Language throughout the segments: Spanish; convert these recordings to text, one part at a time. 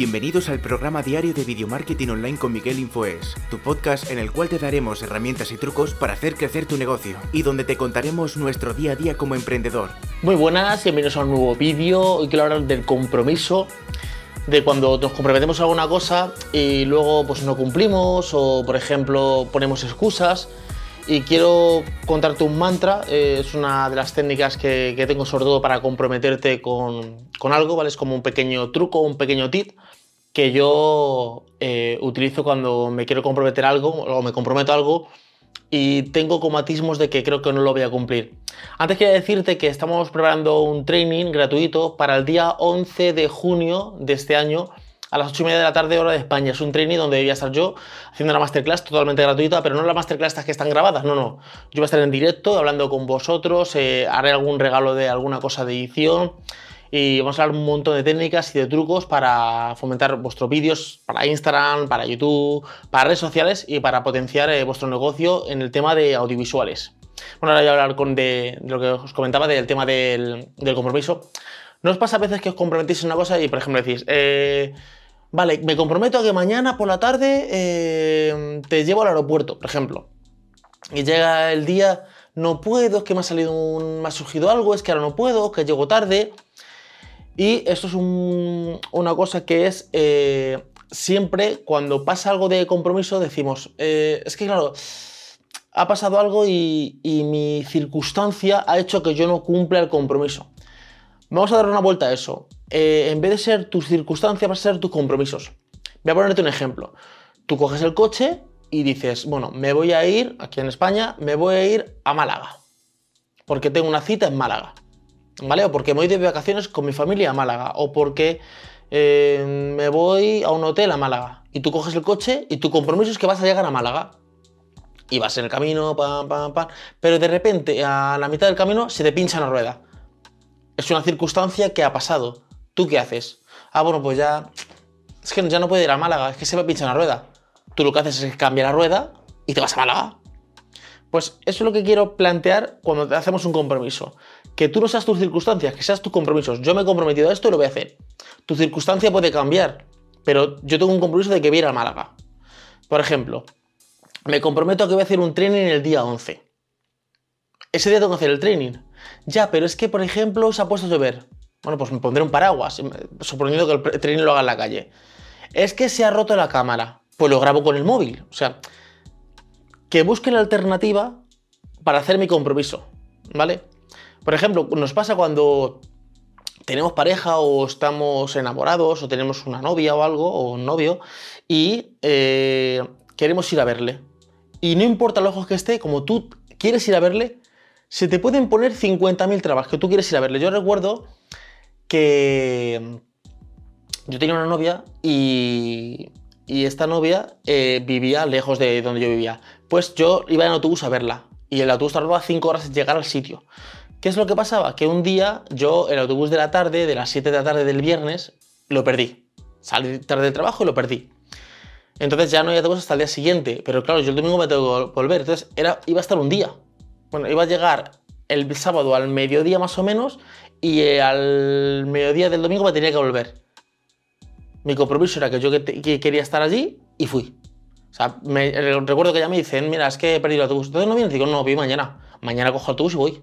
Bienvenidos al programa diario de Video Marketing Online con Miguel Infoes, tu podcast en el cual te daremos herramientas y trucos para hacer crecer tu negocio y donde te contaremos nuestro día a día como emprendedor. Muy buenas, bienvenidos a un nuevo vídeo. Hoy quiero hablar del compromiso, de cuando nos comprometemos a alguna cosa y luego pues no cumplimos o por ejemplo ponemos excusas. Y quiero contarte un mantra, eh, es una de las técnicas que, tengo sobre todo para comprometerte con, con, algo, ¿vale? Es como un pequeño truco, un pequeño tip que yo eh, utilizo cuando me quiero comprometer algo o me comprometo a algo y tengo como atismos de que creo que no lo voy a cumplir. Antes quería decirte que estamos preparando un training gratuito para el día 11 de junio de este año a las 8 y media de la tarde, hora de España. Es un training donde voy a estar yo haciendo una masterclass totalmente gratuita, pero no la masterclass que están grabadas, no, no. Yo voy a estar en directo hablando con vosotros, eh, haré algún regalo de alguna cosa de edición y vamos a hablar un montón de técnicas y de trucos para fomentar vuestros vídeos para Instagram, para YouTube, para redes sociales y para potenciar eh, vuestro negocio en el tema de audiovisuales. Bueno, ahora voy a hablar con de, lo que os comentaba del tema del, compromiso. ¿No os pasa a veces que os comprometís en una cosa y, por ejemplo, decís, eh, vale, me comprometo a que mañana por la tarde eh, te llevo al aeropuerto, por ejemplo, y llega el día, no puedo, es que me ha salido un, me ha surgido algo, es que ahora no puedo, que llego tarde, y esto es una cosa que es eh, siempre cuando pasa algo de compromiso decimos, eh, es que claro, ha pasado algo y, mi circunstancia ha hecho que yo no cumpla el compromiso. Vamos a dar una vuelta a eso. Eh, en vez de ser tus circunstancias, va a ser tus compromisos. Voy a ponerte un ejemplo. Tú coges el coche y dices, bueno, me voy a ir, aquí en España, me voy a ir a Málaga. Porque tengo una cita en Málaga. ¿vale? O porque me voy de vacaciones con mi familia a Málaga, o porque eh, me voy a un hotel a Málaga, y tú coges el coche y tu compromiso es que vas a llegar a Málaga. Y vas en el camino, pam, pam, pam, pero de repente a la mitad del camino se te pincha una rueda. Es una circunstancia que ha pasado. ¿Tú qué haces? Ah, bueno, pues ya... Es que ya no puede ir a Málaga, es que se me pincha una rueda. Tú lo que haces es cambiar la rueda y te vas a Málaga. Pues eso es lo que quiero plantear cuando hacemos un compromiso. Que tú no seas tus circunstancias, que seas tus compromisos. Yo me he comprometido a esto y lo voy a hacer. Tu circunstancia puede cambiar, pero yo tengo un compromiso de que voy a ir a Málaga. Por ejemplo, me comprometo a que voy a hacer un training el día 11. Ese día tengo que hacer el training. Ya, pero es que, por ejemplo, se ha puesto a llover. Bueno, pues me pondré un paraguas, suponiendo que el training lo haga en la calle. Es que se ha roto la cámara. Pues lo grabo con el móvil. O sea, que busque la alternativa para hacer mi compromiso, ¿vale? Por ejemplo, nos pasa cuando tenemos pareja o estamos enamorados o tenemos una novia o algo, o un novio, y eh, queremos ir a verle. Y no importa lo lejos que esté, como tú quieres ir a verle, se te pueden poner 50.000 trabas que tú quieres ir a verle. Yo recuerdo que yo tenía una novia y, y esta novia eh, vivía lejos de donde yo vivía. Pues yo iba en autobús a verla y el autobús tardaba 5 horas en llegar al sitio. ¿Qué es lo que pasaba? Que un día yo el autobús de la tarde, de las 7 de la tarde del viernes, lo perdí. Salí tarde del trabajo y lo perdí. Entonces ya no hay autobús hasta el día siguiente. Pero claro, yo el domingo me tengo que volver. Entonces era, iba a estar un día. Bueno, iba a llegar el sábado al mediodía más o menos y al mediodía del domingo me tenía que volver. Mi compromiso era que yo quería estar allí y fui. O sea, me, recuerdo que ya me dicen, mira, es que he perdido el autobús. Entonces no vienes, digo, no, voy mañana. Mañana cojo el autobús y voy.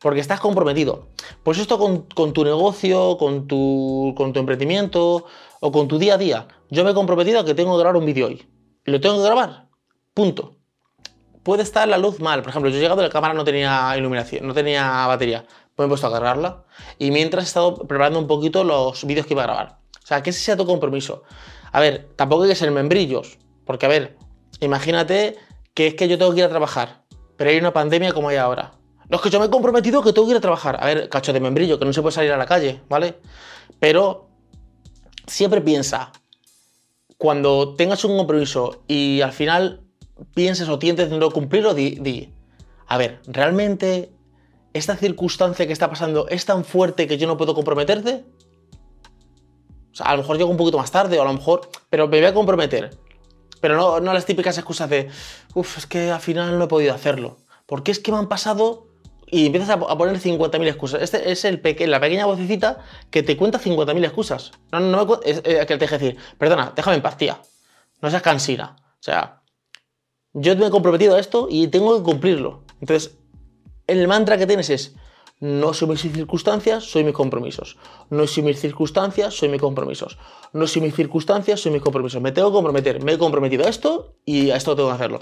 Porque estás comprometido. Pues esto con, tu negocio, con tu, con tu emprendimiento o con tu día a día. Yo me he comprometido a que tengo que grabar un vídeo hoy. Lo tengo que grabar. Punto. Puede estar la luz mal. Por ejemplo, yo he llegado y la cámara no tenía iluminación, no tenía batería. Pues me he puesto a cargarla. Y mientras he estado preparando un poquito los vídeos que iba a grabar. O sea, que ese sea tu compromiso. A ver, tampoco hay que ser membrillos. Porque, a ver, imagínate que es que yo tengo que ir a trabajar, pero hay una pandemia como hay ahora. No es que yo me he comprometido que tengo que ir a trabajar. A ver, cacho de membrillo, que no se puede salir a la calle, ¿vale? Pero siempre piensa, cuando tengas un compromiso y al final pienses o tientes de no cumplirlo, di, di, a ver, ¿realmente esta circunstancia que está pasando es tan fuerte que yo no puedo comprometerte? O sea, a lo mejor llego un poquito más tarde, o a lo mejor, pero me voy a comprometer. Pero no, no las típicas excusas de, uff, es que al final no he podido hacerlo. Porque es que me han pasado y empiezas a, poner 50.000 excusas. Este es el la pequeña vocecita que te cuenta 50.000 excusas. No, no, me es, eh, que te deje decir, perdona, déjame en paz, tía. No seas cansina. O sea, yo me he comprometido a esto y tengo que cumplirlo. Entonces, el mantra que tienes es, no soy mis circunstancias, soy mis compromisos. No soy mis circunstancias, soy mis compromisos. No soy mis circunstancias, soy mis compromisos. Me tengo que comprometer. Me he comprometido a esto y esto tengo que hacerlo.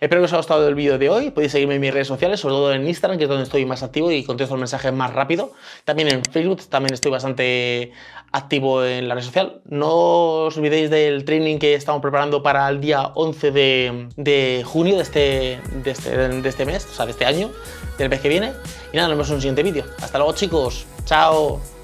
Espero que os haya gustado el vídeo de hoy. Podéis seguirme en mis redes sociales, sobre todo en Instagram, que es donde estoy más activo y contesto los mensajes más rápido. También en Facebook, también estoy bastante activo en la red social. No os olvidéis del training que estamos preparando para el día 11 de, junio de este, de este, de este mes, o sea, de este año, del mes que viene. Y nada, nos vemos en un siguiente vídeo. Hasta luego chicos. Chao.